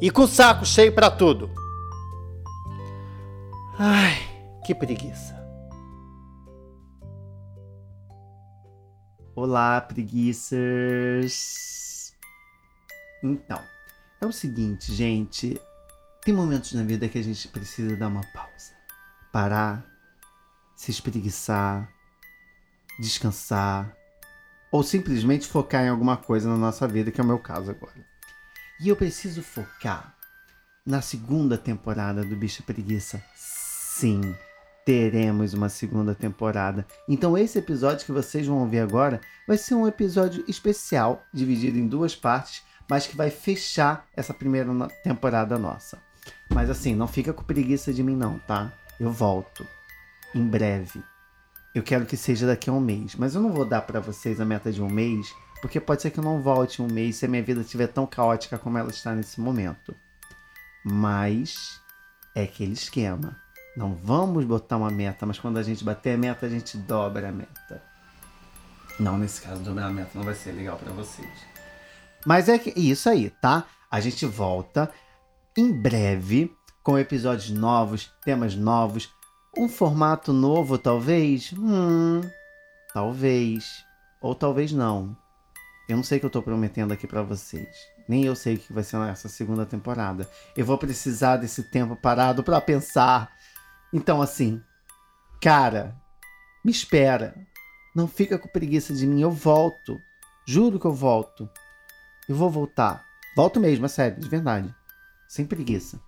e com o saco cheio para tudo. Ai, que preguiça. Olá, preguiças. Então, é o seguinte, gente. Tem momentos na vida que a gente precisa dar uma pausa. Parar, se espreguiçar, descansar, ou simplesmente focar em alguma coisa na nossa vida, que é o meu caso agora. E eu preciso focar na segunda temporada do Bicho Preguiça. Sim, teremos uma segunda temporada. Então esse episódio que vocês vão ouvir agora vai ser um episódio especial, dividido em duas partes, mas que vai fechar essa primeira temporada nossa. Mas assim, não fica com preguiça de mim não, tá? Eu volto em breve. Eu quero que seja daqui a um mês, mas eu não vou dar para vocês a meta de um mês, porque pode ser que eu não volte um mês se a minha vida estiver tão caótica como ela está nesse momento. Mas é aquele esquema. Não vamos botar uma meta, mas quando a gente bater a meta, a gente dobra a meta. Não, nesse caso, dobrar a meta não vai ser legal para vocês. Mas é isso aí, tá? A gente volta em breve com episódios novos, temas novos, um formato novo, talvez? Hum, talvez. Ou talvez não. Eu não sei o que eu tô prometendo aqui para vocês. Nem eu sei o que vai ser essa segunda temporada. Eu vou precisar desse tempo parado para pensar. Então, assim, cara, me espera. Não fica com preguiça de mim. Eu volto. Juro que eu volto. Eu vou voltar. Volto mesmo, é sério, de verdade. Sem preguiça.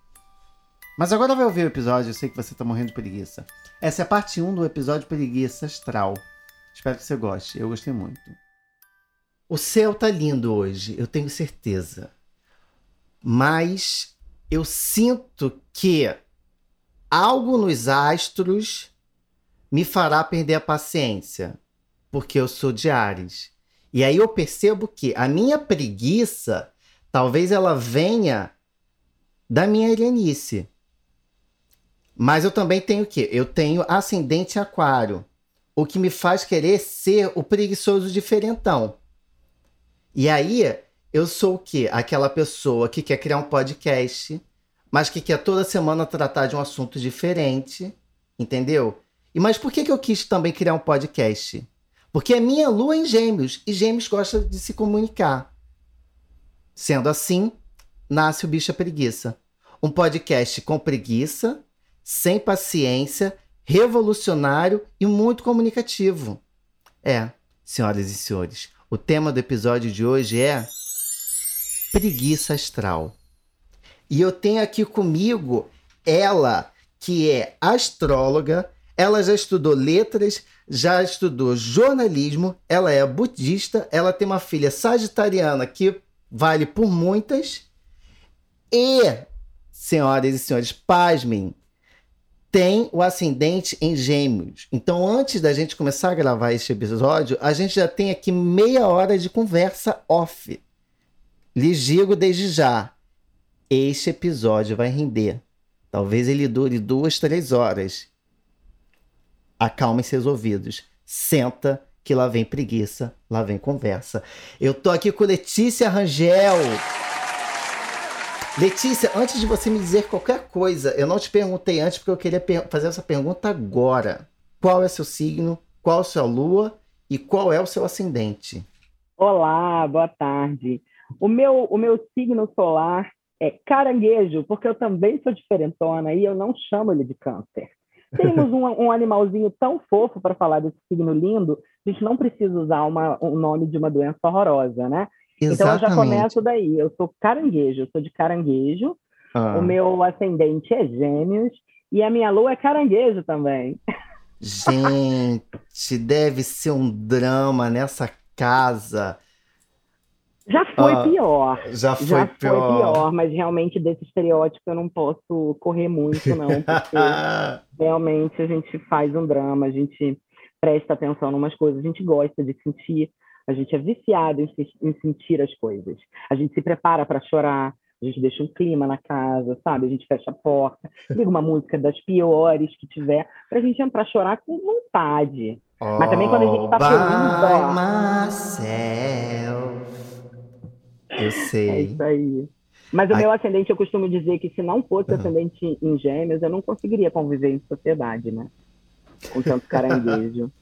Mas agora vai ouvir o episódio, eu sei que você tá morrendo de preguiça. Essa é a parte 1 do episódio Preguiça Astral. Espero que você goste. Eu gostei muito. O céu tá lindo hoje, eu tenho certeza. Mas eu sinto que algo nos astros me fará perder a paciência, porque eu sou de Ares. E aí eu percebo que a minha preguiça, talvez ela venha da minha Irenice. Mas eu também tenho o quê? Eu tenho ascendente aquário, o que me faz querer ser o preguiçoso diferentão. E aí, eu sou o quê? Aquela pessoa que quer criar um podcast, mas que quer toda semana tratar de um assunto diferente, entendeu? E mas por que, que eu quis também criar um podcast? Porque é minha lua em gêmeos, e gêmeos gosta de se comunicar. Sendo assim, nasce o Bicha Preguiça. Um podcast com preguiça, sem paciência, revolucionário e muito comunicativo. É, senhoras e senhores, o tema do episódio de hoje é preguiça astral. E eu tenho aqui comigo ela, que é astróloga, ela já estudou letras, já estudou jornalismo, ela é budista, ela tem uma filha sagitariana que vale por muitas. E, senhoras e senhores, pasmem, tem o ascendente em gêmeos. Então, antes da gente começar a gravar este episódio, a gente já tem aqui meia hora de conversa off. Lhes digo desde já: este episódio vai render. Talvez ele dure duas, três horas. Acalme seus ouvidos. Senta que lá vem preguiça, lá vem conversa. Eu tô aqui com Letícia Rangel. Letícia, antes de você me dizer qualquer coisa, eu não te perguntei antes porque eu queria fazer essa pergunta agora. Qual é seu signo? Qual é a sua lua? E qual é o seu ascendente? Olá, boa tarde. O meu, o meu signo solar é caranguejo, porque eu também sou diferentona e eu não chamo ele de câncer. Temos um, um animalzinho tão fofo para falar desse signo lindo, a gente não precisa usar uma, um nome de uma doença horrorosa, né? Exatamente. Então eu já começo daí. Eu sou caranguejo, eu sou de caranguejo. Ah. O meu ascendente é gêmeos e a minha lua é caranguejo também. Gente, deve ser um drama nessa casa. Já foi ah, pior. Já foi já pior. Foi pior, mas realmente desse estereótipo eu não posso correr muito, não, porque realmente a gente faz um drama, a gente presta atenção em umas coisas, a gente gosta de sentir, a gente é viciado em, em sentir as coisas. A gente se prepara para chorar, a gente deixa um clima na casa, sabe? A gente fecha a porta, liga uma música das piores que tiver, para a gente entrar chorar com vontade. Oh, Mas também quando a gente tá feliz, ó. Eu sei. É isso aí. Mas o Ai. meu ascendente, eu costumo dizer que se não fosse uhum. ascendente em gêmeos, eu não conseguiria conviver em sociedade, né? Com tanto caranguejo.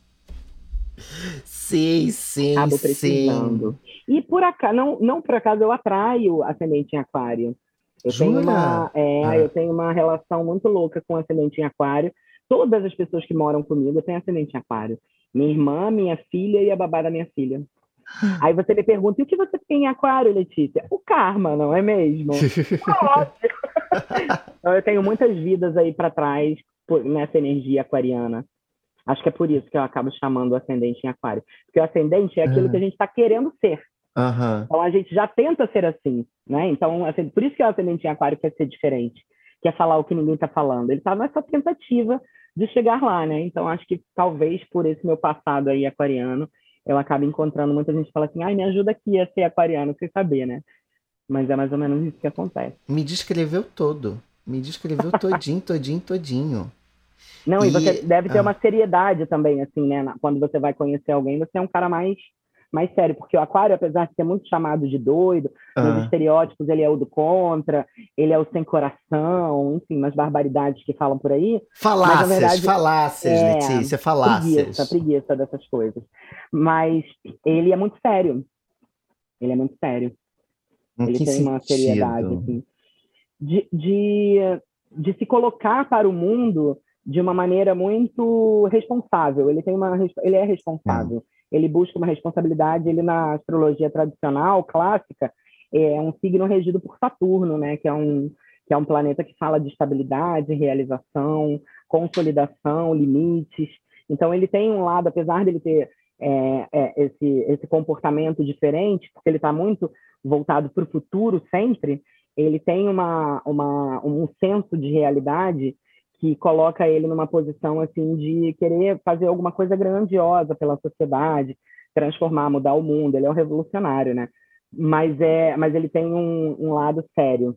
Sim, sim, Acabo precisando. Sim. E por acaso, não, não por acaso eu atraio ascendente em aquário. Eu tenho, uma, é, ah. eu tenho uma relação muito louca com ascendente em aquário. Todas as pessoas que moram comigo têm ascendente em aquário. Minha irmã, minha filha e a babá da minha filha. Aí você me pergunta, e o que você tem em aquário, Letícia? O karma, não é mesmo? Óbvio. então, eu tenho muitas vidas aí para trás nessa energia aquariana. Acho que é por isso que eu acabo chamando o ascendente em aquário. Porque o ascendente é aquilo uhum. que a gente está querendo ser. Uhum. Então a gente já tenta ser assim, né? Então, assim, por isso que o ascendente em aquário quer ser diferente, quer falar o que ninguém está falando. Ele está nessa tentativa de chegar lá, né? Então acho que talvez por esse meu passado aí aquariano, eu acabo encontrando muita gente que fala assim, ai, me ajuda aqui a ser aquariano, sem saber, né? Mas é mais ou menos isso que acontece. Me descreveu todo. Me descreveu todinho, todinho, todinho. Não, e, e você deve ter ah. uma seriedade também, assim, né? Quando você vai conhecer alguém, você é um cara mais mais sério, porque o aquário, apesar de ser muito chamado de doido, nos estereótipos ele é o do contra, ele é o sem coração, enfim, umas barbaridades que falam por aí. Falácias, verdade, falácias, é, Letícia, falácias. Preguiça, preguiça dessas coisas. Mas ele é muito sério. Ele é muito sério. Em ele tem sentido? uma seriedade, assim, de, de, de se colocar para o mundo de uma maneira muito responsável. Ele tem uma, ele é responsável. Ele busca uma responsabilidade. Ele na astrologia tradicional clássica é um signo regido por Saturno, né? Que é um que é um planeta que fala de estabilidade, realização, consolidação, limites. Então ele tem um lado, apesar dele ter é, é, esse esse comportamento diferente, porque ele está muito voltado para o futuro sempre. Ele tem uma, uma um senso de realidade que coloca ele numa posição assim de querer fazer alguma coisa grandiosa pela sociedade, transformar, mudar o mundo. Ele é um revolucionário, né? Mas é, mas ele tem um, um lado sério.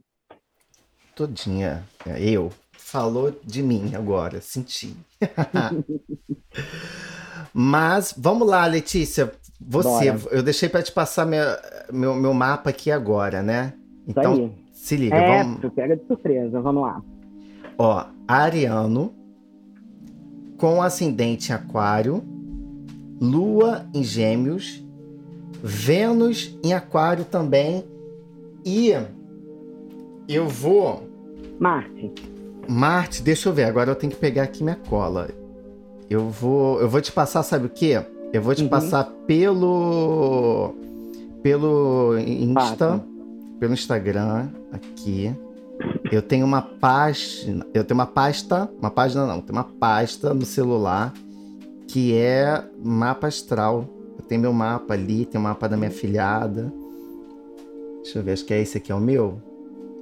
Todinha, eu falou de mim agora, senti. mas vamos lá, Letícia. Você, Bora. eu deixei para te passar minha, meu, meu mapa aqui agora, né? Então, se liga, é, vamos. Pega de surpresa, vamos lá. Ó, Ariano com ascendente em Aquário, Lua em Gêmeos, Vênus em Aquário também e eu vou Marte. Marte, deixa eu ver, agora eu tenho que pegar aqui minha cola. Eu vou, eu vou te passar, sabe o quê? Eu vou te uhum. passar pelo pelo Insta, pelo Instagram aqui. Eu tenho uma página, eu tenho uma pasta, uma página não, tem uma pasta no celular que é mapa astral. Eu tenho meu mapa ali, tem o mapa da minha filhada. Deixa eu ver, acho que é esse aqui, é o meu?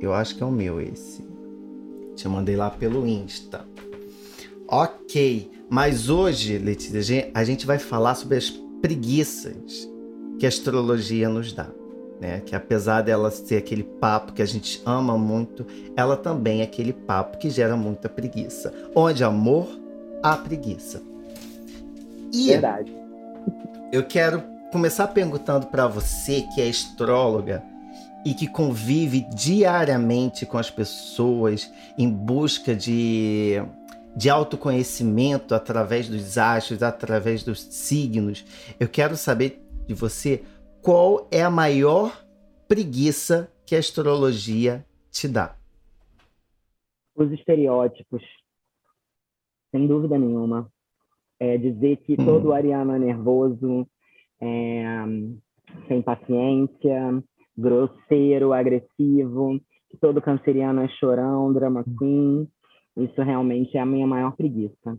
Eu acho que é o meu esse. Te mandei lá pelo Insta. Ok, mas hoje, Letícia, a gente vai falar sobre as preguiças que a astrologia nos dá né? Que apesar dela ser aquele papo que a gente ama muito, ela também é aquele papo que gera muita preguiça. Onde amor há preguiça. E Verdade. Eu quero começar perguntando para você que é astróloga e que convive diariamente com as pessoas em busca de de autoconhecimento através dos astros, através dos signos. Eu quero saber de você qual é a maior preguiça que a astrologia te dá? Os estereótipos, sem dúvida nenhuma. É dizer que hum. todo ariano é nervoso, é, sem paciência, grosseiro, agressivo, que todo canceriano é chorão, drama hum. queen. Isso realmente é a minha maior preguiça.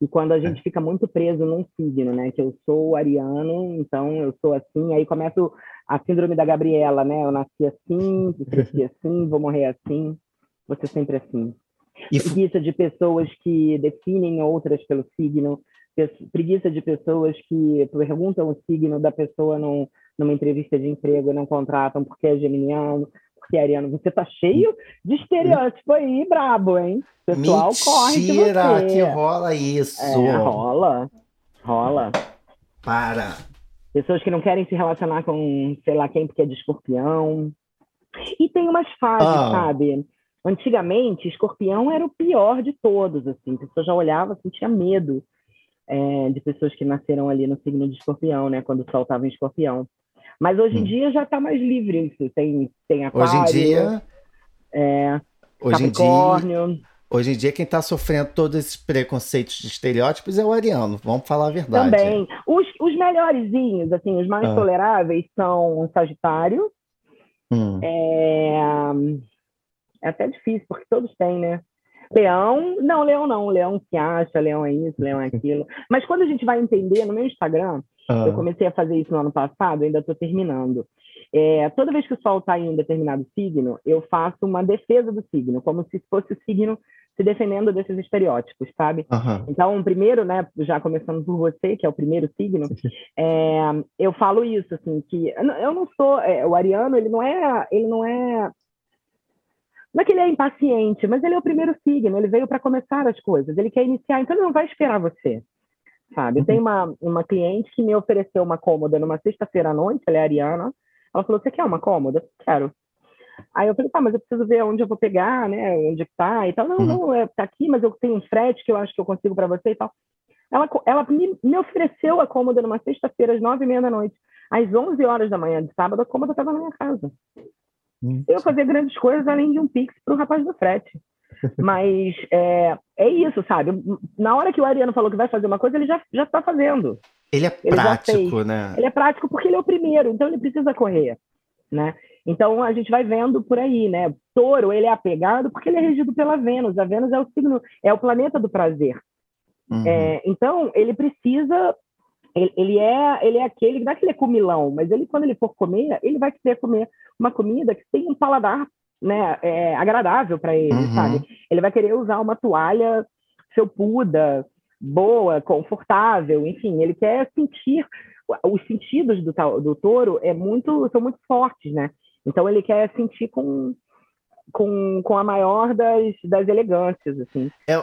E quando a gente fica muito preso num signo, né? Que eu sou ariano, então eu sou assim, aí começa a síndrome da Gabriela, né? Eu nasci assim, cresci assim, vou morrer assim, ser sempre assim. E... Preguiça de pessoas que definem outras pelo signo, preguiça de pessoas que perguntam o signo da pessoa num, numa entrevista de emprego e não contratam porque é geminiano, porque é ariano. Você tá cheio de estereótipo aí, brabo, hein? pessoal Mentira, corre de você. que rola isso. É, rola. Rola. Para. Pessoas que não querem se relacionar com sei lá quem porque é de escorpião. E tem umas fases, ah. sabe? Antigamente, escorpião era o pior de todos, assim. A pessoa já olhava, assim, tinha medo é, de pessoas que nasceram ali no signo de escorpião, né? Quando o sol estava em escorpião. Mas hoje em hum. dia já está mais livre isso. Tem, tem aquário. Hoje em dia... É, hoje Capricórnio. Em dia, hoje em dia, quem está sofrendo todos esses preconceitos de estereótipos é o ariano. Vamos falar a verdade. Também. Os, os melhorzinhos, assim, os mais ah. toleráveis são o Sagitário. Hum. É... é até difícil, porque todos têm, né? Leão, não, leão não, leão se acha, leão é isso, leão é aquilo. Mas quando a gente vai entender, no meu Instagram, ah. eu comecei a fazer isso no ano passado, ainda estou terminando. É, toda vez que o Sol está em um determinado signo, eu faço uma defesa do signo, como se fosse o signo se defendendo desses estereótipos, sabe? Uhum. Então, primeiro, né, já começando por você, que é o primeiro signo, é, eu falo isso, assim, que eu não sou, é, o ariano, ele não é, ele não é não é que ele é impaciente, mas ele é o primeiro signo, ele veio para começar as coisas, ele quer iniciar, então ele não vai esperar você, sabe? Uhum. Tem uma, uma cliente que me ofereceu uma cômoda numa sexta-feira à noite, ela é ariana, ela falou, você quer uma cômoda? Quero. Aí eu falei, tá, mas eu preciso ver onde eu vou pegar, né, onde tá e tal. Não, uhum. não, é, tá aqui, mas eu tenho um frete que eu acho que eu consigo para você e tal. Ela, ela me, me ofereceu a cômoda numa sexta-feira às nove e meia da noite. Às onze horas da manhã de sábado, a cômoda estava na minha casa. Hum. Eu fazia grandes coisas além de um pix para o rapaz do frete. Mas é, é isso, sabe? Na hora que o Ariano falou que vai fazer uma coisa, ele já já está fazendo. Ele é ele prático, né? Ele é prático porque ele é o primeiro, então ele precisa correr, né? Então a gente vai vendo por aí, né? Touro, ele é apegado porque ele é regido pela Vênus. A Vênus é o signo, é o planeta do prazer. Uhum. É, então ele precisa ele, ele, é ele é aquele, não é que ele é comilão, mas ele, quando ele for comer, ele vai querer comer uma comida que tem um paladar né, é, agradável para ele, uhum. sabe? Ele vai querer usar uma toalha felpuda, boa, confortável, enfim, ele quer sentir os sentidos do, do touro é muito são muito fortes, né? Então ele quer sentir com com, com a maior das, das elegâncias, assim. É,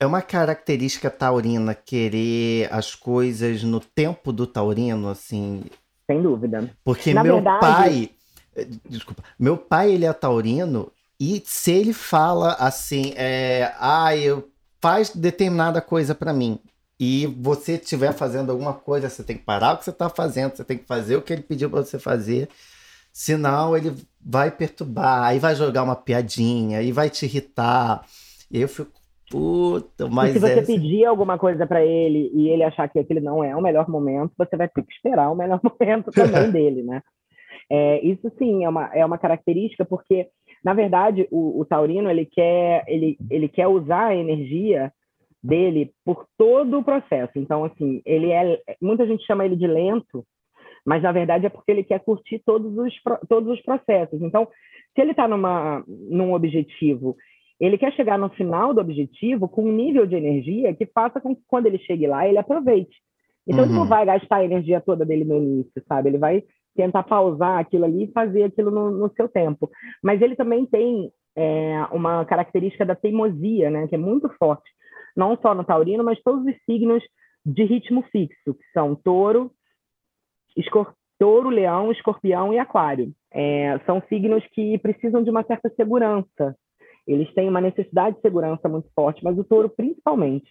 é uma característica taurina querer as coisas no tempo do taurino, assim. Sem dúvida. Porque Na meu verdade... pai. Eh, desculpa. Meu pai, ele é taurino. E se ele fala assim, é, ah, eu faz determinada coisa para mim e você estiver fazendo alguma coisa, você tem que parar o que você está fazendo, você tem que fazer o que ele pediu para você fazer, senão ele vai perturbar, aí vai jogar uma piadinha, aí vai te irritar. E eu fico, Puta, mas. E se você essa... pedir alguma coisa para ele e ele achar que aquele não é o melhor momento, você vai ter que esperar o melhor momento também dele, né? É, isso sim é uma, é uma característica, porque, na verdade, o, o Taurino ele quer, ele, ele quer usar a energia dele por todo o processo. Então, assim, ele é. Muita gente chama ele de lento, mas na verdade é porque ele quer curtir todos os, todos os processos. Então, se ele está num objetivo ele quer chegar no final do objetivo com um nível de energia que faça com que quando ele chegue lá, ele aproveite. Então, uhum. ele não uhum. vai gastar a energia toda dele no início, sabe? Ele vai tentar pausar aquilo ali e fazer aquilo no, no seu tempo. Mas ele também tem é, uma característica da teimosia, né? Que é muito forte. Não só no taurino, mas todos os signos de ritmo fixo, que são touro, escor touro, leão, escorpião e aquário. É, são signos que precisam de uma certa segurança, eles têm uma necessidade de segurança muito forte, mas o touro principalmente.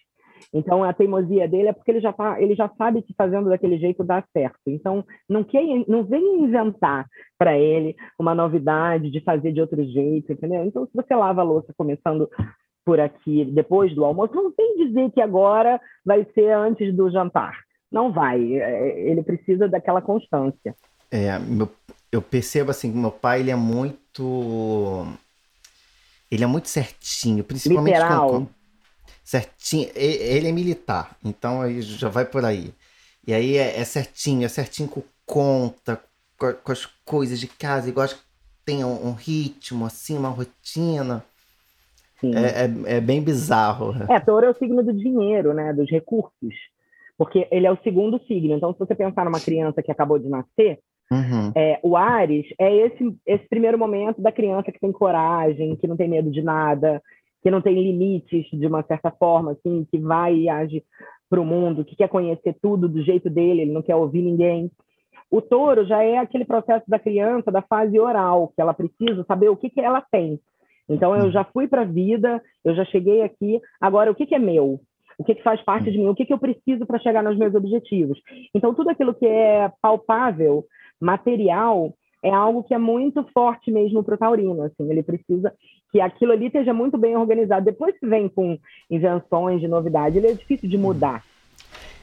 Então a teimosia dele é porque ele já tá, ele já sabe que fazendo daquele jeito dá certo. Então não quer, não vem inventar para ele uma novidade de fazer de outro jeito, entendeu? Então se você lava a louça começando por aqui depois do almoço, não tem dizer que agora vai ser antes do jantar. Não vai. É, ele precisa daquela constância. É, meu, eu percebo assim que meu pai ele é muito ele é muito certinho, principalmente Literal. Certinho. Ele é militar, então aí já vai por aí. E aí é, é certinho, é certinho com conta, com, com, as coisas de casa, igual que tem um, um, ritmo, assim, uma rotina. É, é, é, bem bizarro. É, touro é o signo do dinheiro, né? Dos recursos. Porque ele é o segundo signo. Então, se você pensar numa criança que acabou de nascer, Uhum. É, o Ares é esse, esse primeiro momento da criança que tem coragem, que não tem medo de nada, que não tem limites de uma certa forma, assim, que vai e age para o mundo, que quer conhecer tudo do jeito dele, ele não quer ouvir ninguém. O touro já é aquele processo da criança da fase oral, que ela precisa saber o que, que ela tem. Então, eu já fui para a vida, eu já cheguei aqui, agora o que, que é meu? O que, que faz parte de mim? O que, que eu preciso para chegar nos meus objetivos? Então, tudo aquilo que é palpável material é algo que é muito forte mesmo para o taurino. Assim, ele precisa que aquilo ali esteja muito bem organizado. Depois que vem com invenções de novidade, ele é difícil de mudar.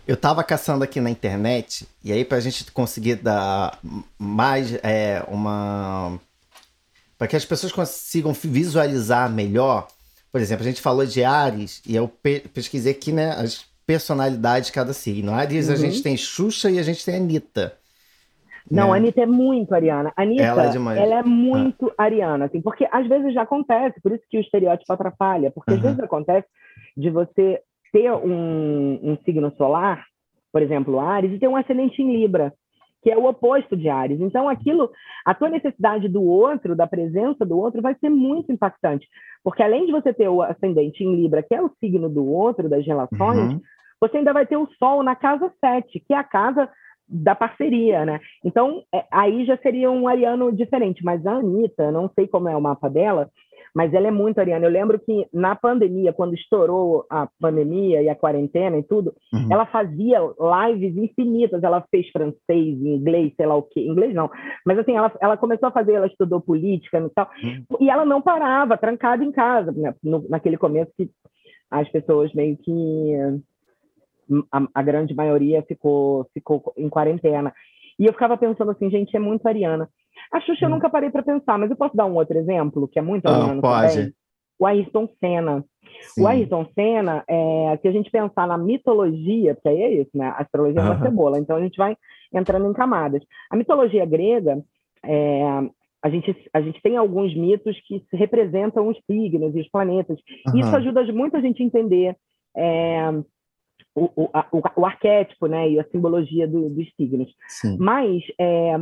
Eu estava caçando aqui na internet, e aí para a gente conseguir dar mais é, uma. para que as pessoas consigam visualizar melhor, por exemplo, a gente falou de Ares, e eu pesquisei aqui né, as personalidades de cada signo. Ares, uhum. a gente tem Xuxa e a gente tem Anitta. Não, é. a Anitta é muito ariana. A Anitta, ela é, ela é muito ah. ariana, assim, porque às vezes já acontece, por isso que o estereótipo atrapalha, porque uhum. às vezes acontece de você ter um, um signo solar, por exemplo, Ares, e ter um ascendente em Libra, que é o oposto de Ares. Então, aquilo, a tua necessidade do outro, da presença do outro, vai ser muito impactante. Porque além de você ter o ascendente em Libra, que é o signo do outro, das relações, uhum. você ainda vai ter o Sol na casa 7, que é a casa da parceria, né? Então, é, aí já seria um ariano diferente, mas a Anitta, não sei como é o mapa dela, mas ela é muito ariana. Eu lembro que na pandemia, quando estourou a pandemia e a quarentena e tudo, uhum. ela fazia lives infinitas. Ela fez francês, inglês, sei lá o quê. Inglês não. Mas assim, ela, ela começou a fazer, ela estudou política e tal. Uhum. E ela não parava, trancada em casa, né? no, naquele começo que as pessoas meio que a, a, grande maioria ficou, ficou em quarentena. E eu ficava pensando assim, gente, é muito ariana. A Xuxa hum. eu nunca parei para pensar, mas eu posso dar um outro exemplo, que é muito ah, ariano pode. também? O Ayrton Senna. Sim. O Ayrton Senna, é, se a gente pensar na mitologia, porque aí é isso, né? A astrologia é uma cebola, então a gente vai entrando em camadas. A mitologia grega, é, a gente, a gente tem alguns mitos que representam os signos e os planetas. Uhum. Isso ajuda muito a gente a entender é, o, o, o, o, arquétipo, né, e a simbologia do, dos signos. Sim. Mas é,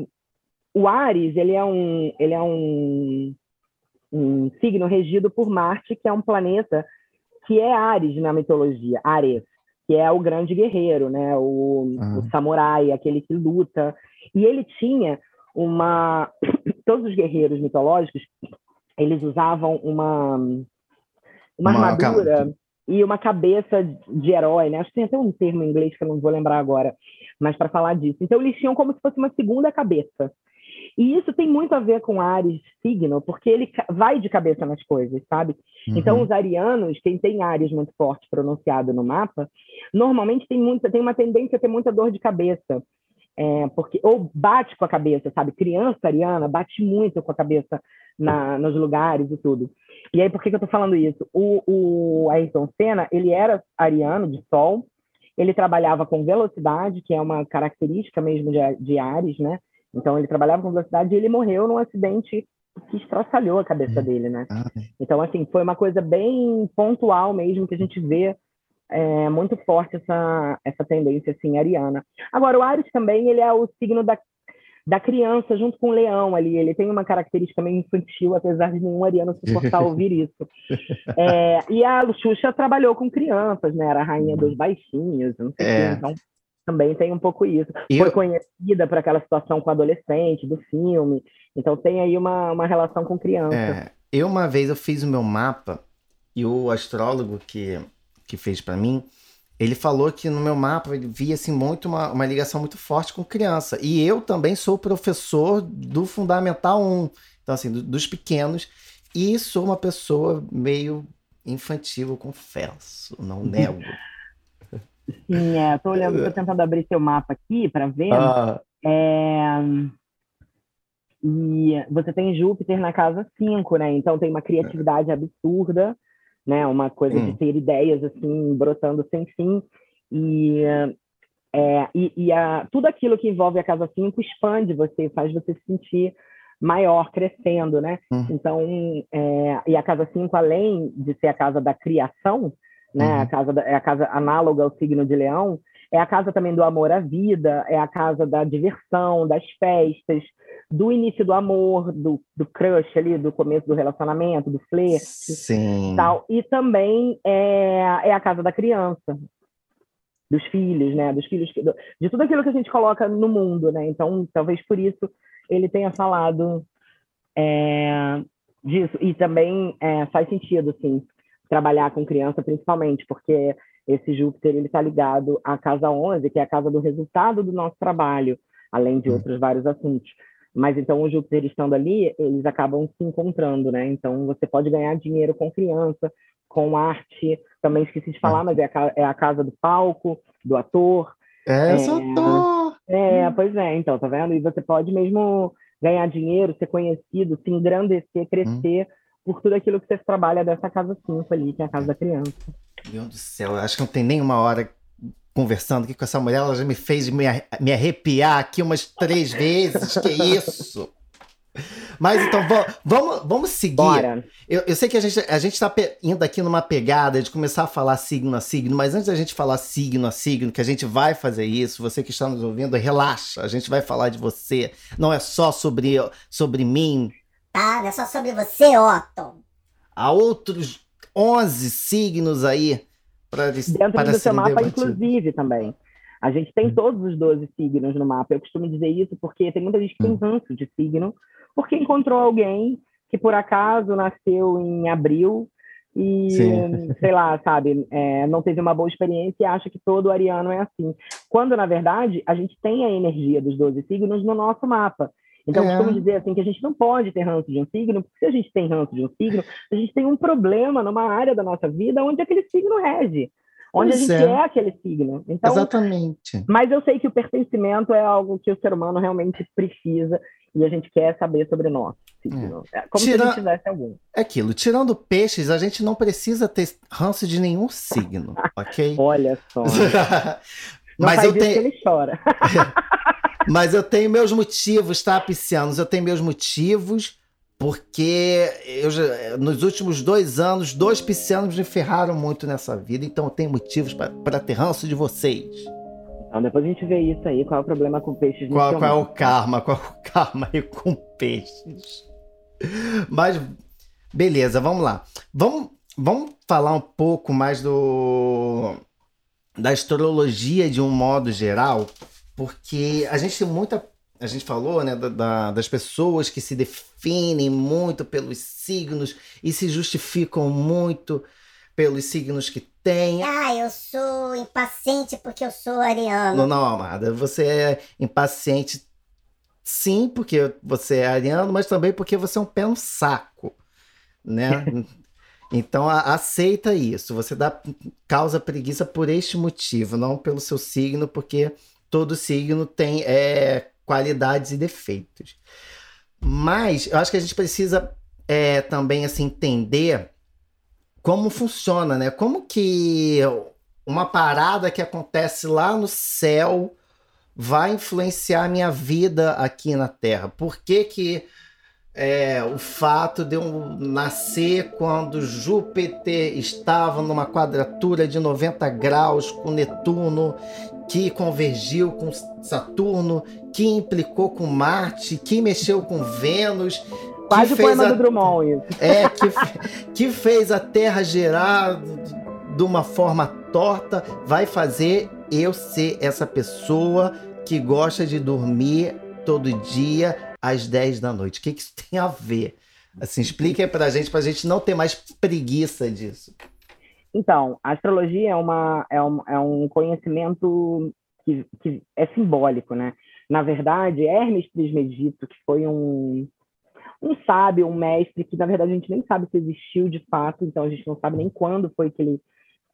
o Ares, ele é um, ele é um, um signo regido por Marte, que é um planeta que é Ares na mitologia, Ares, que é o grande guerreiro, né, o, uhum. o samurai, aquele que luta. E ele tinha uma, todos os guerreiros mitológicos, eles usavam uma uma, uma armadura e uma cabeça de herói, né? Acho que tem até um termo em inglês que eu não vou lembrar agora, mas para falar disso. Então eles tinham como se fosse uma segunda cabeça. E isso tem muito a ver com Ares signo, porque ele vai de cabeça nas coisas, sabe? Uhum. Então os arianos, quem tem Ares muito forte pronunciado no mapa, normalmente tem muita tem uma tendência a ter muita dor de cabeça. É, porque ou bate com a cabeça, sabe? Criança ariana bate muito com a cabeça na, nos lugares e tudo. E aí, por que, que eu estou falando isso? O, o Ayrton Senna, ele era ariano, de sol, ele trabalhava com velocidade, que é uma característica mesmo de, de Ares, né? Então, ele trabalhava com velocidade e ele morreu num acidente que estraçalhou a cabeça hum. dele, né? Ah, então, assim, foi uma coisa bem pontual mesmo, que a gente vê é, muito forte essa, essa tendência, assim, ariana. Agora, o Ares também, ele é o signo da da criança junto com o leão ali. Ele tem uma característica meio infantil, apesar de nenhum ariano suportar ouvir isso. É, e a Xuxa trabalhou com crianças, né? Era a rainha dos baixinhos, não sei é. então também tem um pouco isso. Eu... Foi conhecida por aquela situação com o adolescente do filme, então tem aí uma, uma relação com criança. É. Eu uma vez eu fiz o meu mapa e o astrólogo que, que fez para mim, ele falou que no meu mapa ele via assim, muito uma, uma ligação muito forte com criança. E eu também sou professor do Fundamental 1, então assim, do, dos pequenos, e sou uma pessoa meio infantil, eu confesso, não nego. Sim, é, tô olhando, tô tentando abrir seu mapa aqui para ver. Ah. É... E você tem Júpiter na casa 5, né? Então tem uma criatividade absurda né? Uma coisa hum. de ter ideias assim brotando sem fim e é, e, e a, tudo aquilo que envolve a casa 5 expande você, faz você se sentir maior, crescendo, né? Uhum. Então, é, e a casa 5, além de ser a casa da criação, né? Uhum. A casa da, é a casa análoga ao signo de Leão, é a casa também do amor à vida, é a casa da diversão, das festas, do início do amor, do, do crush ali, do começo do relacionamento, do flerte, Sim. tal. E também é, é a casa da criança, dos filhos, né? Dos filhos, de tudo aquilo que a gente coloca no mundo, né? Então, talvez por isso ele tenha falado é, disso. E também é, faz sentido, assim, trabalhar com criança, principalmente, porque esse Júpiter ele está ligado à casa 11, que é a casa do resultado do nosso trabalho, além de hum. outros vários assuntos. Mas então o Júpiter estando ali, eles acabam se encontrando, né? Então você pode ganhar dinheiro com criança, com arte. Também esqueci de falar, é. mas é a, é a casa do palco, do ator. É, é ator! É, pois é, então, tá vendo? E você pode mesmo ganhar dinheiro, ser conhecido, se engrandecer, hum. crescer hum. por tudo aquilo que você trabalha dessa casa 5 ali, que é a casa da criança. Meu Deus do céu, acho que não tem nenhuma hora conversando aqui com essa mulher, ela já me fez me, me arrepiar aqui umas três vezes. que isso? Mas então, vamos, vamos seguir. Eu, eu, sei que a gente a está indo aqui numa pegada de começar a falar signo a signo, mas antes da gente falar signo a signo, que a gente vai fazer isso, você que está nos ouvindo, relaxa, a gente vai falar de você. Não é só sobre, sobre mim. Tá, não é só sobre você, Otto. Há outros 11 signos aí para Dentro para do seu mapa, debatido. inclusive, também. A gente tem hum. todos os 12 signos no mapa. Eu costumo dizer isso porque tem muita gente que tem hum. ranço de signo, porque encontrou alguém que por acaso nasceu em abril e, Sim. sei lá, sabe, é, não teve uma boa experiência e acha que todo ariano é assim. Quando, na verdade, a gente tem a energia dos 12 signos no nosso mapa. Então, é. costumo dizer assim que a gente não pode ter ranço de um signo, porque se a gente tem ranço de um signo, a gente tem um problema numa área da nossa vida onde aquele signo rege, onde pois a gente é. é. aquele signo. Então, Exatamente. Mas eu sei que o pertencimento é algo que o ser humano realmente precisa e a gente quer saber sobre nós. Signo. É. Como Tira... se a gente tivesse algum. É aquilo, tirando peixes, a gente não precisa ter ranço de nenhum signo, ok? Olha só. mas eu tenho. ele chora. Mas eu tenho meus motivos, tá, piscianos? Eu tenho meus motivos, porque eu nos últimos dois anos, dois piscianos me ferraram muito nessa vida, então eu tenho motivos para ter ranço de vocês. Então depois a gente vê isso aí, qual é o problema com peixes qual, qual é o karma? Qual é o karma aí com peixes? Mas, beleza, vamos lá. Vamos, vamos falar um pouco mais do da astrologia de um modo geral, porque a gente tem muita. A gente falou, né, da, das pessoas que se definem muito pelos signos e se justificam muito pelos signos que têm. Ah, eu sou impaciente porque eu sou ariano. Não, não, amada. Você é impaciente, sim, porque você é ariano, mas também porque você é um pé no saco, né? Então a, aceita isso. Você dá causa preguiça por este motivo, não pelo seu signo, porque todo signo tem é, qualidades e defeitos. Mas eu acho que a gente precisa é, também assim, entender como funciona, né? Como que uma parada que acontece lá no céu vai influenciar a minha vida aqui na Terra? Por que que é, o fato de eu nascer quando Júpiter estava numa quadratura de 90 graus com Netuno, que convergiu com Saturno, que implicou com Marte, que mexeu com Vênus. Quase o poema a... do Drummond, isso. É, que, que fez a Terra girar de uma forma torta, vai fazer eu ser essa pessoa que gosta de dormir todo dia às 10 da noite. O que, que isso tem a ver? Assim, explique aí pra gente, pra gente não ter mais preguiça disso. Então, a astrologia é, uma, é, um, é um conhecimento que, que é simbólico, né? Na verdade, Hermes Trismegisto, que foi um, um sábio, um mestre, que na verdade a gente nem sabe se existiu de fato, então a gente não sabe nem quando foi que ele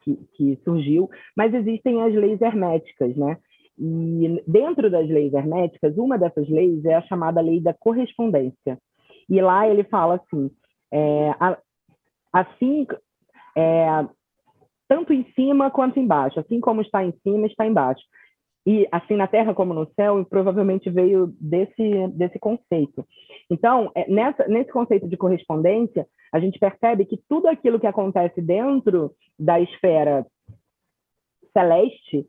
que, que surgiu, mas existem as leis herméticas, né? E dentro das leis herméticas, uma dessas leis é a chamada lei da correspondência. E lá ele fala assim: é, assim, é, tanto em cima quanto embaixo. Assim como está em cima, está embaixo. E assim na Terra como no céu, provavelmente veio desse, desse conceito. Então, é, nessa, nesse conceito de correspondência, a gente percebe que tudo aquilo que acontece dentro da esfera celeste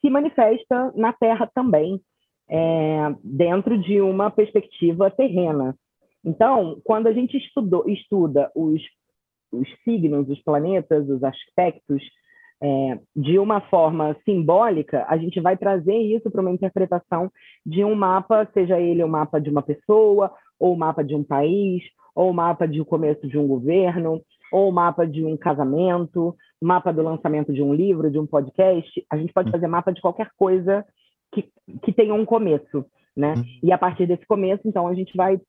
se manifesta na Terra também, é, dentro de uma perspectiva terrena. Então, quando a gente estudou, estuda os, os signos, os planetas, os aspectos, é, de uma forma simbólica, a gente vai trazer isso para uma interpretação de um mapa, seja ele o um mapa de uma pessoa, ou o um mapa de um país, ou o um mapa de um começo de um governo, ou o mapa de um casamento, mapa do lançamento de um livro, de um podcast. A gente pode hum. fazer mapa de qualquer coisa que, que tenha um começo, né? Hum. E a partir desse começo, então, a gente vai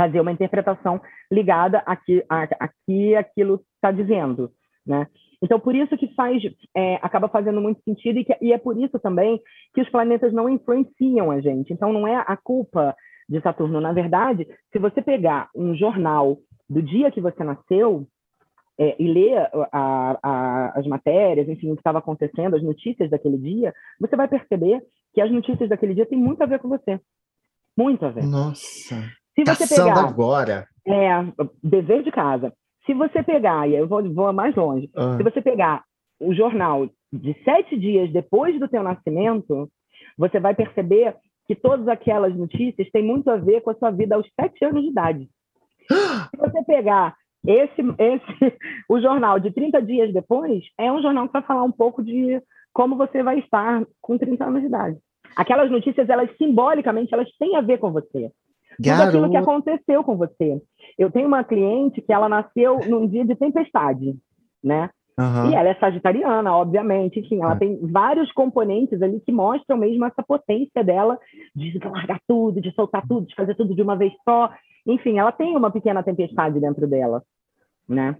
fazer uma interpretação ligada a que, a, a que aquilo está dizendo, né? Então, por isso que faz, é, acaba fazendo muito sentido e, que, e é por isso também que os planetas não influenciam a gente. Então, não é a culpa de Saturno. Na verdade, se você pegar um jornal do dia que você nasceu é, e ler a, a, as matérias, enfim, o que estava acontecendo, as notícias daquele dia, você vai perceber que as notícias daquele dia têm muito a ver com você. Muito a ver. Nossa. Se você Caçando pegar, agora. É, dever de casa. Se você pegar, e eu vou, vou mais longe, ah. se você pegar o jornal de sete dias depois do teu nascimento, você vai perceber que todas aquelas notícias têm muito a ver com a sua vida aos sete anos de idade. Se você pegar esse, esse, o jornal de 30 dias depois, é um jornal que vai falar um pouco de como você vai estar com 30 anos de idade. Aquelas notícias, elas simbolicamente, elas têm a ver com você. Tudo aquilo que aconteceu com você. Eu tenho uma cliente que ela nasceu num dia de tempestade, né? Uhum. E ela é sagitariana, obviamente. Enfim, ela é. tem vários componentes ali que mostram mesmo essa potência dela de largar tudo, de soltar tudo, de fazer tudo de uma vez só. Enfim, ela tem uma pequena tempestade dentro dela, né?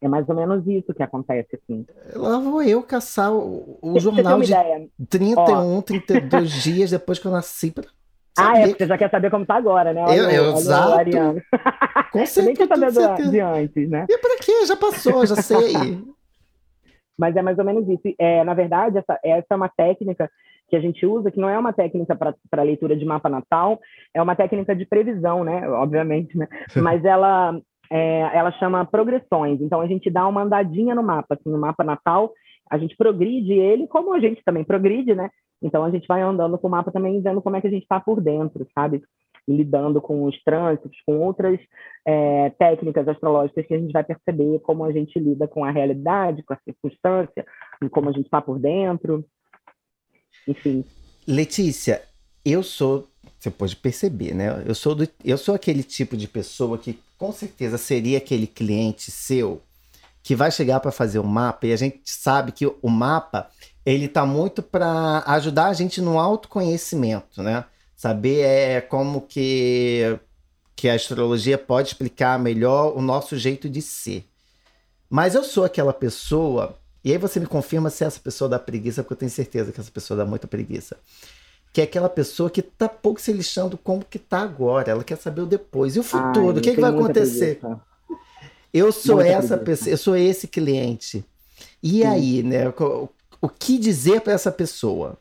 É mais ou menos isso que acontece, assim. Lá vou eu caçar o, o jornal de ideia? 31, Ó. 32 dias depois que eu nasci para ah, é, porque você já quer saber como tá agora, né? Olha, eu, eu, exato. Ariano. Com certeza. nem quer saber do, de antes, né? E pra quê? Já passou, já sei. Mas é mais ou menos isso. É, na verdade, essa, essa é uma técnica que a gente usa, que não é uma técnica para leitura de mapa natal, é uma técnica de previsão, né? Obviamente, né? Mas ela, é, ela chama progressões. Então, a gente dá uma andadinha no mapa. Assim, no mapa natal, a gente progride ele, como a gente também progride, né? Então a gente vai andando com o mapa também vendo como é que a gente está por dentro, sabe? E lidando com os trânsitos, com outras é, técnicas astrológicas que a gente vai perceber como a gente lida com a realidade, com a circunstância, como a gente está por dentro. Enfim. Letícia, eu sou, você pode perceber, né? Eu sou, do, eu sou aquele tipo de pessoa que com certeza seria aquele cliente seu que vai chegar para fazer o mapa e a gente sabe que o mapa ele tá muito para ajudar a gente no autoconhecimento, né? Saber é como que que a astrologia pode explicar melhor o nosso jeito de ser. Mas eu sou aquela pessoa, e aí você me confirma se essa pessoa dá preguiça, porque eu tenho certeza que essa pessoa dá muita preguiça. Que é aquela pessoa que tá pouco se lixando como que tá agora, ela quer saber o depois. E o futuro, Ai, o que, que vai acontecer? Preguiça. Eu sou muita essa pessoa, eu sou esse cliente. E Sim. aí, né? o que dizer para essa pessoa.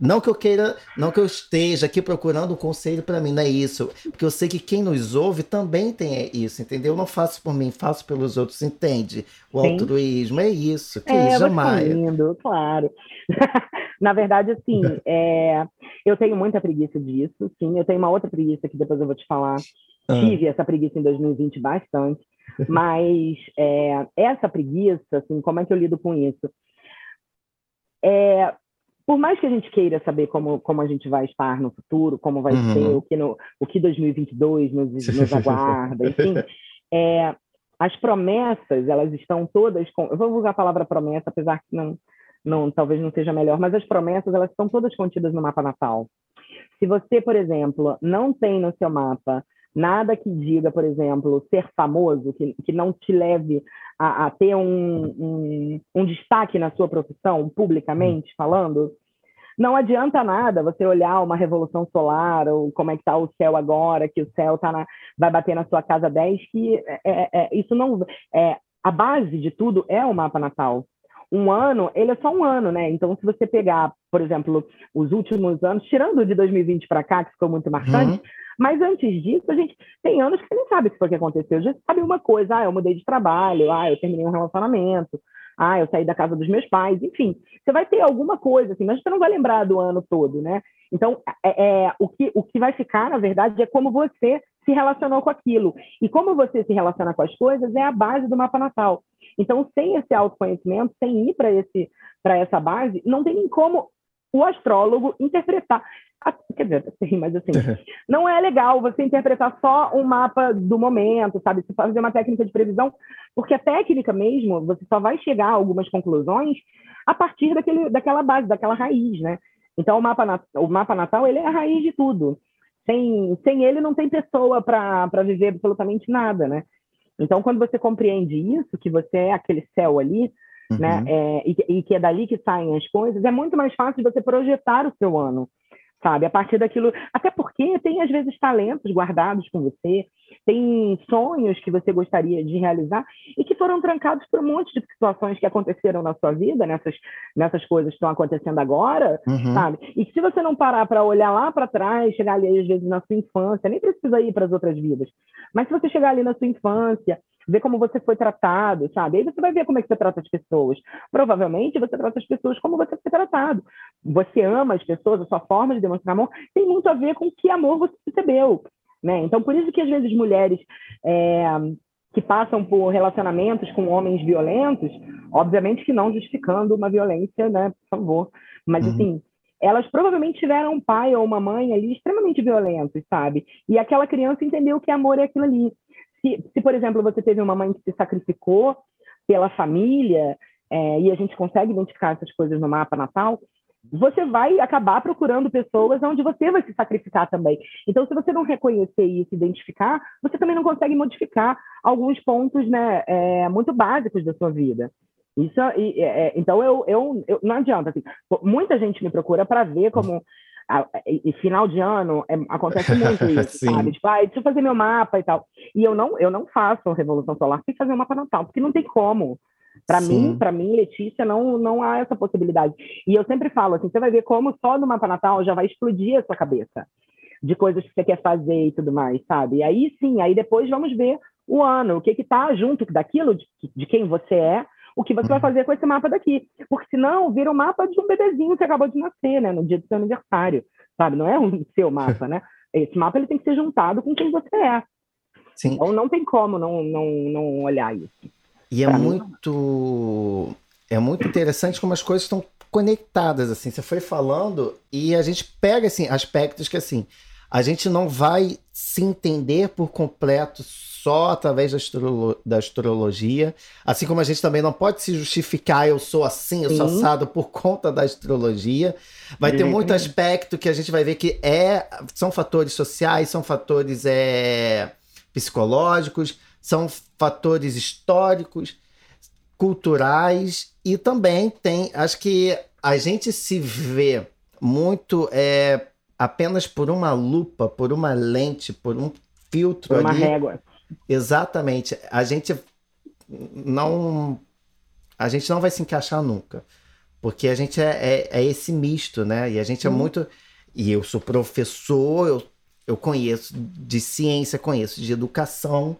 Não que eu queira, não que eu esteja aqui procurando um conselho para mim, não é isso. Porque eu sei que quem nos ouve também tem isso, entendeu? Eu não faço por mim, faço pelos outros, entende? O Sim. altruísmo é isso, que é, jamais. Lindo, claro. Na verdade, assim, é, eu tenho muita preguiça disso, sim. Eu tenho uma outra preguiça que depois eu vou te falar. Ah. Tive essa preguiça em 2020 bastante, mas é, essa preguiça, assim, como é que eu lido com isso? É, por mais que a gente queira saber como, como a gente vai estar no futuro, como vai uhum. ser, o que, no, o que 2022 nos, nos aguarda, enfim, é, as promessas, elas estão todas... Com, eu vou usar a palavra promessa, apesar que não, não, talvez não seja melhor, mas as promessas, elas estão todas contidas no mapa natal. Se você, por exemplo, não tem no seu mapa nada que diga, por exemplo, ser famoso, que, que não te leve a, a ter um, um, um, destaque na sua profissão, publicamente hum. falando, não adianta nada você olhar uma revolução solar ou como é que está o céu agora, que o céu tá na, vai bater na sua casa 10, que é, é, é, isso não é a base de tudo é o mapa natal. Um ano, ele é só um ano, né? Então, se você pegar, por exemplo, os últimos anos, tirando de 2020 para cá, que ficou muito marcante, uhum. Mas antes disso, a gente tem anos que nem sabe o que foi que aconteceu. Já sabe uma coisa, ah, eu mudei de trabalho, ah, eu terminei um relacionamento, ah, eu saí da casa dos meus pais, enfim, você vai ter alguma coisa, assim, mas você não vai lembrar do ano todo, né? Então, é, é, o, que, o que vai ficar, na verdade, é como você se relacionou com aquilo. E como você se relaciona com as coisas é a base do mapa natal. Então, sem esse autoconhecimento, sem ir para esse para essa base, não tem nem como o astrólogo interpretar. Quer dizer, sim, mas assim, não é legal você interpretar só um mapa do momento, sabe? Você fazer uma técnica de previsão, porque a técnica mesmo, você só vai chegar a algumas conclusões a partir daquele, daquela base, daquela raiz, né? Então, o mapa, o mapa natal, ele é a raiz de tudo. Sem, sem ele, não tem pessoa para viver absolutamente nada, né? Então, quando você compreende isso, que você é aquele céu ali, né, uhum. né? É, e, e, que é dali que saem as coisas, é muito mais fácil você projetar o seu ano sabe? A partir daquilo. Até porque tem, às vezes, talentos guardados com você, tem sonhos que você gostaria de realizar e que foram trancados por um monte de situações que aconteceram na sua vida, nessas, nessas coisas que estão acontecendo agora, uhum. sabe? E que se você não parar para olhar lá para trás, chegar ali, às vezes, na sua infância, nem precisa ir para as outras vidas, mas se você chegar ali na sua infância ver como você foi tratado, sabe? Aí você vai ver como é que você trata as pessoas. Provavelmente você trata as pessoas como você foi tratado. Você ama as pessoas, a sua forma de demonstrar amor tem muito a ver com que amor você recebeu, né? Então, por isso que às vezes mulheres é, que passam por relacionamentos com homens violentos, obviamente que não justificando uma violência, né? Por favor. Mas, uhum. assim, elas provavelmente tiveram um pai ou uma mãe ali extremamente violentos, sabe? E aquela criança entendeu que amor é aquilo ali se, se, por exemplo, você teve uma mãe que se sacrificou pela família, é, e a gente consegue identificar essas coisas no mapa natal, você vai acabar procurando pessoas onde você vai se sacrificar também. Então, se você não reconhecer isso, identificar, você também não consegue modificar alguns pontos né, é, muito básicos da sua vida. Isso, e, é, então, eu, eu, eu, não adianta. Assim, muita gente me procura para ver como e final de ano é, acontece muito isso, sabe? Tipo, ah, deixa eu fazer meu mapa e tal. E eu não, eu não faço Revolução Solar sem fazer um mapa natal, porque não tem como. Para mim, para mim, Letícia, não, não há essa possibilidade. E eu sempre falo assim, você vai ver como só no mapa natal já vai explodir a sua cabeça de coisas que você quer fazer e tudo mais, sabe? E aí sim, aí depois vamos ver o ano, o que que tá junto daquilo de, de quem você é o que você vai uhum. fazer com esse mapa daqui. Porque senão vira o um mapa de um bebezinho que acabou de nascer, né? No dia do seu aniversário, sabe? Não é o seu mapa, né? Esse mapa ele tem que ser juntado com quem você é. Sim. Então não tem como não, não, não olhar isso. E é muito é muito interessante como as coisas estão conectadas assim. Você foi falando e a gente pega assim aspectos que assim a gente não vai se entender por completo só através da, astrolo da astrologia. Assim como a gente também não pode se justificar, eu sou assim, eu Sim. sou assado por conta da astrologia. Vai ter muito aspecto que a gente vai ver que é, são fatores sociais, são fatores é, psicológicos, são fatores históricos, culturais e também tem, acho que a gente se vê muito é, apenas por uma lupa, por uma lente, por um filtro por uma ali. régua. Exatamente. A gente não a gente não vai se encaixar nunca. Porque a gente é, é, é esse misto, né? E a gente é uhum. muito. E eu sou professor, eu, eu conheço de ciência, conheço de educação.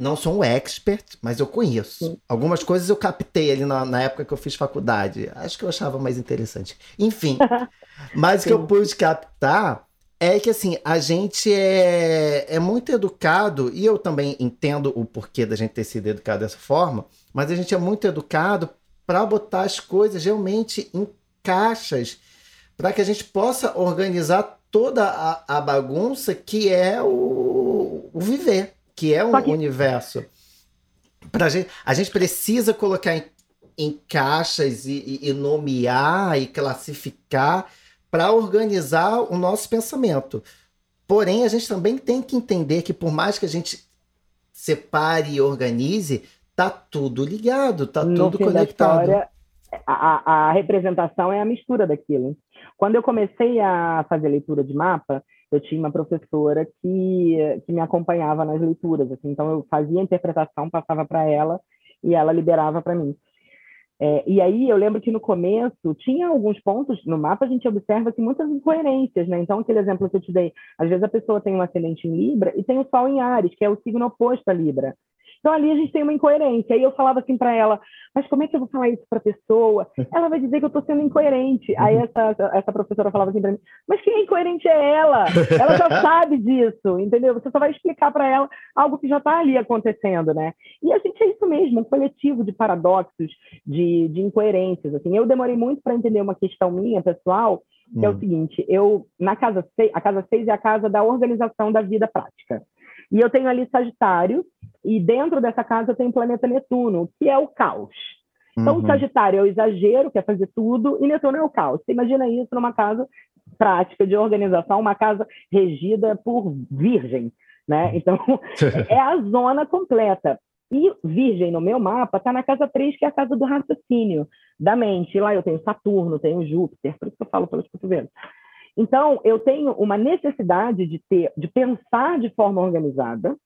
Não sou um expert, mas eu conheço. Sim. Algumas coisas eu captei ali na, na, época que eu fiz faculdade. Acho que eu achava mais interessante. Enfim. mas o que eu pude captar é que assim, a gente é, é muito educado, e eu também entendo o porquê da gente ter sido educado dessa forma, mas a gente é muito educado para botar as coisas realmente em caixas, para que a gente possa organizar toda a, a bagunça que é o, o viver, que é o que... universo. Pra gente, a gente precisa colocar em, em caixas e, e, e nomear e classificar para organizar o nosso pensamento. Porém, a gente também tem que entender que por mais que a gente separe e organize, tá tudo ligado, tá no tudo conectado. História, a, a representação é a mistura daquilo. Quando eu comecei a fazer leitura de mapa, eu tinha uma professora que, que me acompanhava nas leituras, assim, então eu fazia a interpretação, passava para ela e ela liberava para mim. É, e aí eu lembro que no começo tinha alguns pontos no mapa a gente observa que muitas incoerências, né? Então aquele exemplo que eu te dei, às vezes a pessoa tem um ascendente em Libra e tem o Sol em Ares, que é o signo oposto a Libra. Então ali a gente tem uma incoerência. Aí eu falava assim para ela, mas como é que eu vou falar isso para a pessoa? Ela vai dizer que eu estou sendo incoerente. Aí uhum. essa, essa professora falava assim para mim, mas quem é incoerente é ela? Ela já sabe disso, entendeu? Você só vai explicar para ela algo que já está ali acontecendo, né? E a gente é isso mesmo, um coletivo de paradoxos, de, de incoerências. Assim, eu demorei muito para entender uma questão minha pessoal, que é o hum. seguinte: eu na casa seis, a casa 6 é a casa da organização da vida prática. E eu tenho ali Sagitário, e dentro dessa casa eu tenho o planeta Netuno, que é o caos. Então, uhum. o Sagitário é o exagero, quer fazer tudo, e Netuno é o caos. Você imagina isso numa casa prática de organização, uma casa regida por Virgem, né? Então, é a zona completa. E Virgem, no meu mapa, está na casa 3, que é a casa do raciocínio, da mente. E lá eu tenho Saturno, tenho Júpiter, por isso que eu falo pelos cotovelos. Então, eu tenho uma necessidade de ter, de pensar de forma organizada,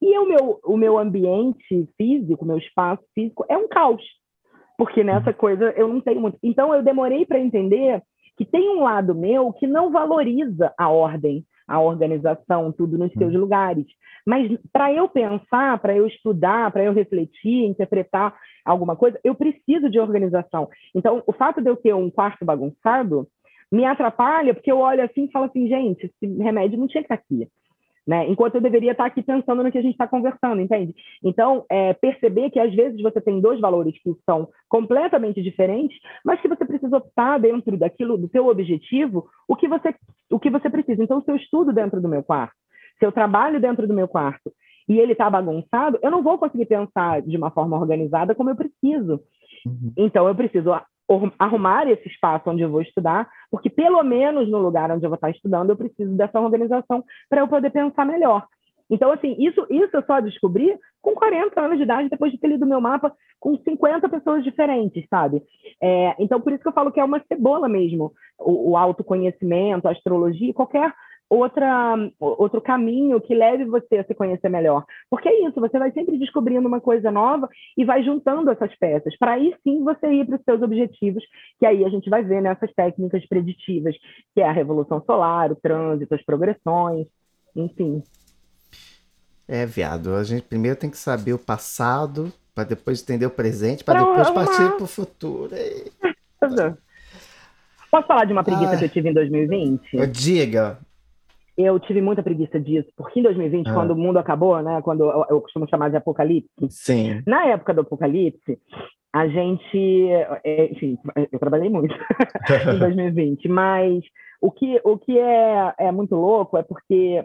e o meu, o meu ambiente físico, meu espaço físico é um caos, porque nessa coisa eu não tenho muito. Então, eu demorei para entender que tem um lado meu que não valoriza a ordem, a organização, tudo nos seus lugares. Mas para eu pensar, para eu estudar, para eu refletir, interpretar alguma coisa, eu preciso de organização. Então, o fato de eu ter um quarto bagunçado me atrapalha, porque eu olho assim e falo assim, gente, esse remédio não tinha que estar aqui. Né? Enquanto eu deveria estar aqui pensando no que a gente está conversando, entende? Então, é, perceber que às vezes você tem dois valores que são completamente diferentes, mas que você precisa optar dentro daquilo, do seu objetivo, o que você, o que você precisa. Então, se eu estudo dentro do meu quarto, se eu trabalho dentro do meu quarto e ele está bagunçado, eu não vou conseguir pensar de uma forma organizada como eu preciso. Uhum. Então, eu preciso arrumar esse espaço onde eu vou estudar, porque pelo menos no lugar onde eu vou estar estudando, eu preciso dessa organização para eu poder pensar melhor. Então, assim, isso, isso eu só descobri com 40 anos de idade, depois de ter lido meu mapa com 50 pessoas diferentes, sabe? É, então, por isso que eu falo que é uma cebola mesmo, o, o autoconhecimento, a astrologia, qualquer outra, outro caminho que leve você a se conhecer melhor. Porque é isso, você vai sempre descobrindo uma coisa nova e vai juntando essas peças, para aí sim você ir para os seus objetivos, que aí a gente vai ver nessas técnicas preditivas, que é a revolução solar, o trânsito, as progressões, enfim. É, viado, a gente primeiro tem que saber o passado, para depois entender o presente, para depois arrumar. partir para o futuro. Posso falar de uma preguiça ah, que eu tive em 2020? Diga eu tive muita preguiça disso, porque em 2020, ah. quando o mundo acabou, né, quando eu, eu, costumo chamar de apocalipse, Sim. na época do apocalipse, a gente, é, enfim, eu trabalhei muito em 2020, mas o que, o que é, é muito louco é porque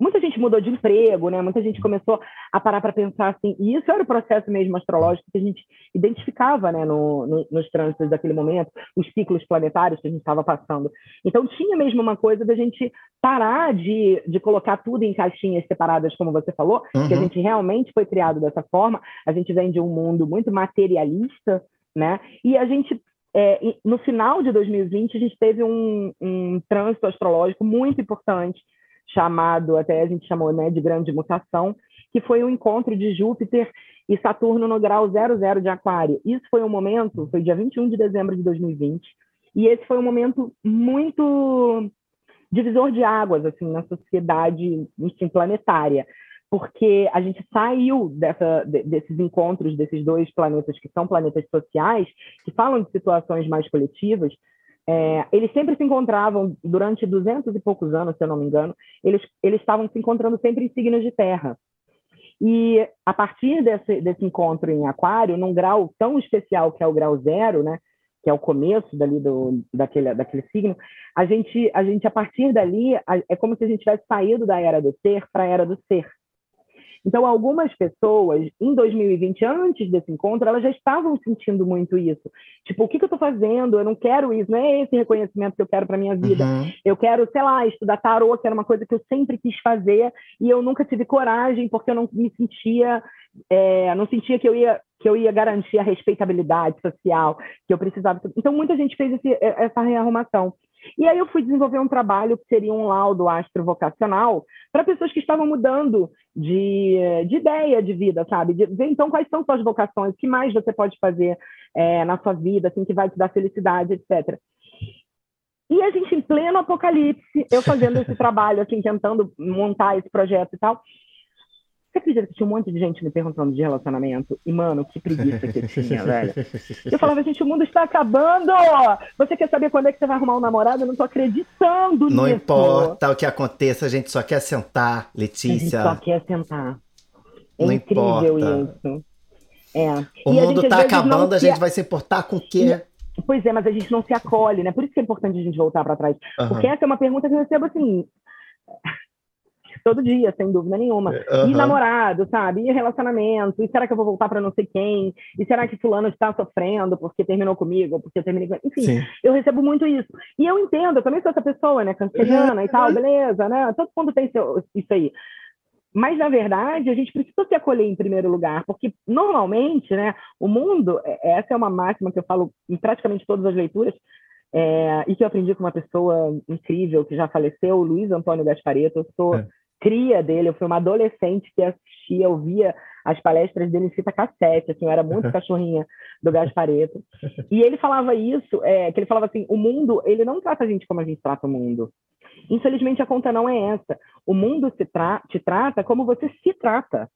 muita gente mudou de emprego, né? Muita gente começou a parar para pensar assim, e isso era o processo mesmo astrológico que a gente identificava, né, no, no, nos trânsitos daquele momento, os ciclos planetários que a gente estava passando. Então tinha mesmo uma coisa da gente parar de, de colocar tudo em caixinhas separadas, como você falou, uhum. que a gente realmente foi criado dessa forma. A gente vem de um mundo muito materialista, né? E a gente é, no final de 2020, a gente teve um, um trânsito astrológico muito importante chamado, até a gente chamou né, de grande mutação, que foi o encontro de Júpiter e Saturno no grau 00 de Aquário. Isso foi um momento, foi dia 21 de dezembro de 2020, e esse foi um momento muito divisor de águas assim na sociedade assim, planetária, porque a gente saiu dessa, desses encontros desses dois planetas que são planetas sociais, que falam de situações mais coletivas, é, eles sempre se encontravam, durante duzentos e poucos anos, se eu não me engano, eles, eles estavam se encontrando sempre em signos de terra. E a partir desse, desse encontro em Aquário, num grau tão especial que é o grau zero, né, que é o começo dali do, daquele, daquele signo, a gente, a gente, a partir dali, é como se a gente tivesse saído da era do ter para a era do ser. Então, algumas pessoas, em 2020, antes desse encontro, elas já estavam sentindo muito isso. Tipo, o que, que eu estou fazendo? Eu não quero isso, não é esse reconhecimento que eu quero para minha vida. Uhum. Eu quero, sei lá, estudar tarô, que era uma coisa que eu sempre quis fazer, e eu nunca tive coragem, porque eu não me sentia, é, não sentia que eu ia que eu ia garantir a respeitabilidade social que eu precisava. Então, muita gente fez esse, essa rearrumação. E aí eu fui desenvolver um trabalho que seria um laudo astrovocacional para pessoas que estavam mudando de, de ideia de vida, sabe? De ver então quais são suas vocações, o que mais você pode fazer é, na sua vida, assim, que vai te dar felicidade, etc. E a gente, em pleno apocalipse, eu fazendo esse trabalho, assim, tentando montar esse projeto e tal. Você acredita que tinha um monte de gente me perguntando de relacionamento? E, mano, que preguiça que eu tinha, velho. Eu falava, gente, o mundo está acabando! Você quer saber quando é que você vai arrumar um namorado? Eu não tô acreditando não nisso. importa o que aconteça, a gente só quer sentar, Letícia. A gente só quer sentar. É não incrível importa. isso. É. O E mundo tá vezes, acabando, não a gente vai se importar com o quê? Pois é, mas a gente não se acolhe, né? Por isso que é importante a gente voltar para trás. Aham. Porque essa é uma pergunta que eu recebo assim todo dia, sem dúvida nenhuma. E Aham. namorado, sabe? E relacionamento? E será que eu vou voltar para não sei quem? E será que fulano está sofrendo porque terminou comigo, porque eu terminei com... Enfim, Sim. eu recebo muito isso. E eu entendo, eu também sou essa pessoa, né? Canceriana e tal, beleza, né? Todo mundo tem seu- isso aí. Mas, na verdade, a gente precisa se acolher em primeiro lugar, porque normalmente, né, o mundo, é- essa é uma máxima que eu falo em praticamente todas as leituras, é, e que eu aprendi com uma pessoa incrível que já faleceu, o Luiz Antônio Gaspareto. Eu sou É. cria dele, eu fui uma adolescente que assistia, ouvia as palestras dele em fita cassete, assim, eu era muito cachorrinha do Gaspareto. E ele falava isso, é, que ele falava assim, o mundo, ele não trata a gente como a gente trata o mundo. Infelizmente, a conta não é essa. O mundo se tra te trata como você se trata.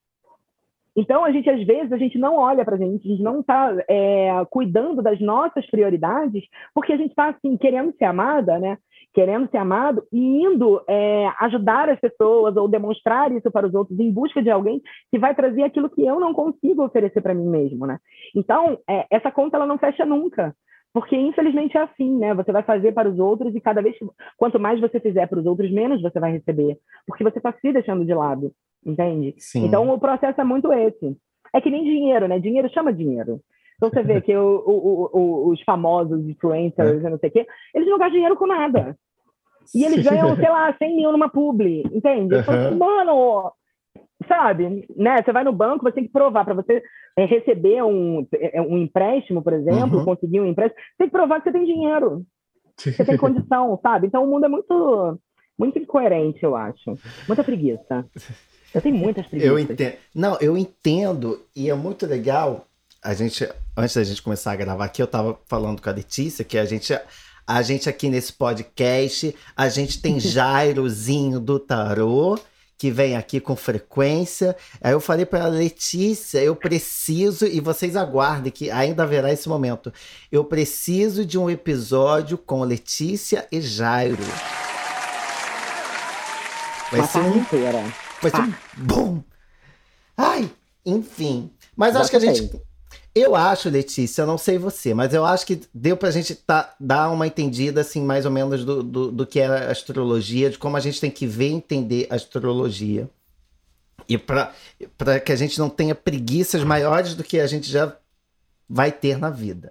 Então, a gente, às vezes, a gente não olha para a gente, a gente não está cuidando das nossas prioridades, porque a gente está, assim, querendo ser amada, né? Querendo ser amado e indo é, ajudar as pessoas ou demonstrar isso para os outros em busca de alguém que vai trazer aquilo que eu não consigo oferecer para mim mesmo, né? Então, é, essa conta, ela não fecha nunca. Porque, infelizmente, é assim, né? Você vai fazer para os outros e cada vez que, quanto mais você fizer para os outros, menos você vai receber. Porque você está se deixando de lado, entende? Sim. Então, o processo é muito esse. É que nem dinheiro, né? Dinheiro chama dinheiro. Então, você vê que o- o- o- os famosos influencers, e não sei o quê, eles não gastam dinheiro com nada. E eles ganham, sei lá, 100 mil numa publi, entende? Assim, Mano, sabe? Né? Você vai no banco, você tem que provar para você é, receber um, é, um empréstimo, por exemplo, Uhum. conseguir um empréstimo, você tem que provar que você tem dinheiro, você tem condição, sabe? Então o mundo é muito, muito incoerente, eu acho. Muita preguiça. Eu tenho muitas preguiças. Eu entendo. Não, eu entendo e é muito legal. A gente, antes da gente começar a gravar aqui, eu tava falando com a Letícia que a gente, a gente aqui nesse podcast, a gente tem Jairozinho do Tarô que vem aqui com frequência. Aí eu falei para Letícia, eu preciso e vocês aguardem que ainda haverá esse momento. Eu preciso de um episódio com Letícia e Jairo. Vai Uma ser um inteira. Vai ser um bom. Ai, enfim. Mas acho que a Já gente. Eu acho, Letícia, eu não sei você, mas eu acho que deu pra gente tá, dar uma entendida, assim, mais ou menos do, do, do que é a astrologia, de como a gente tem que ver e entender a astrologia. E pra que a gente não tenha preguiças maiores do que a gente já vai ter na vida.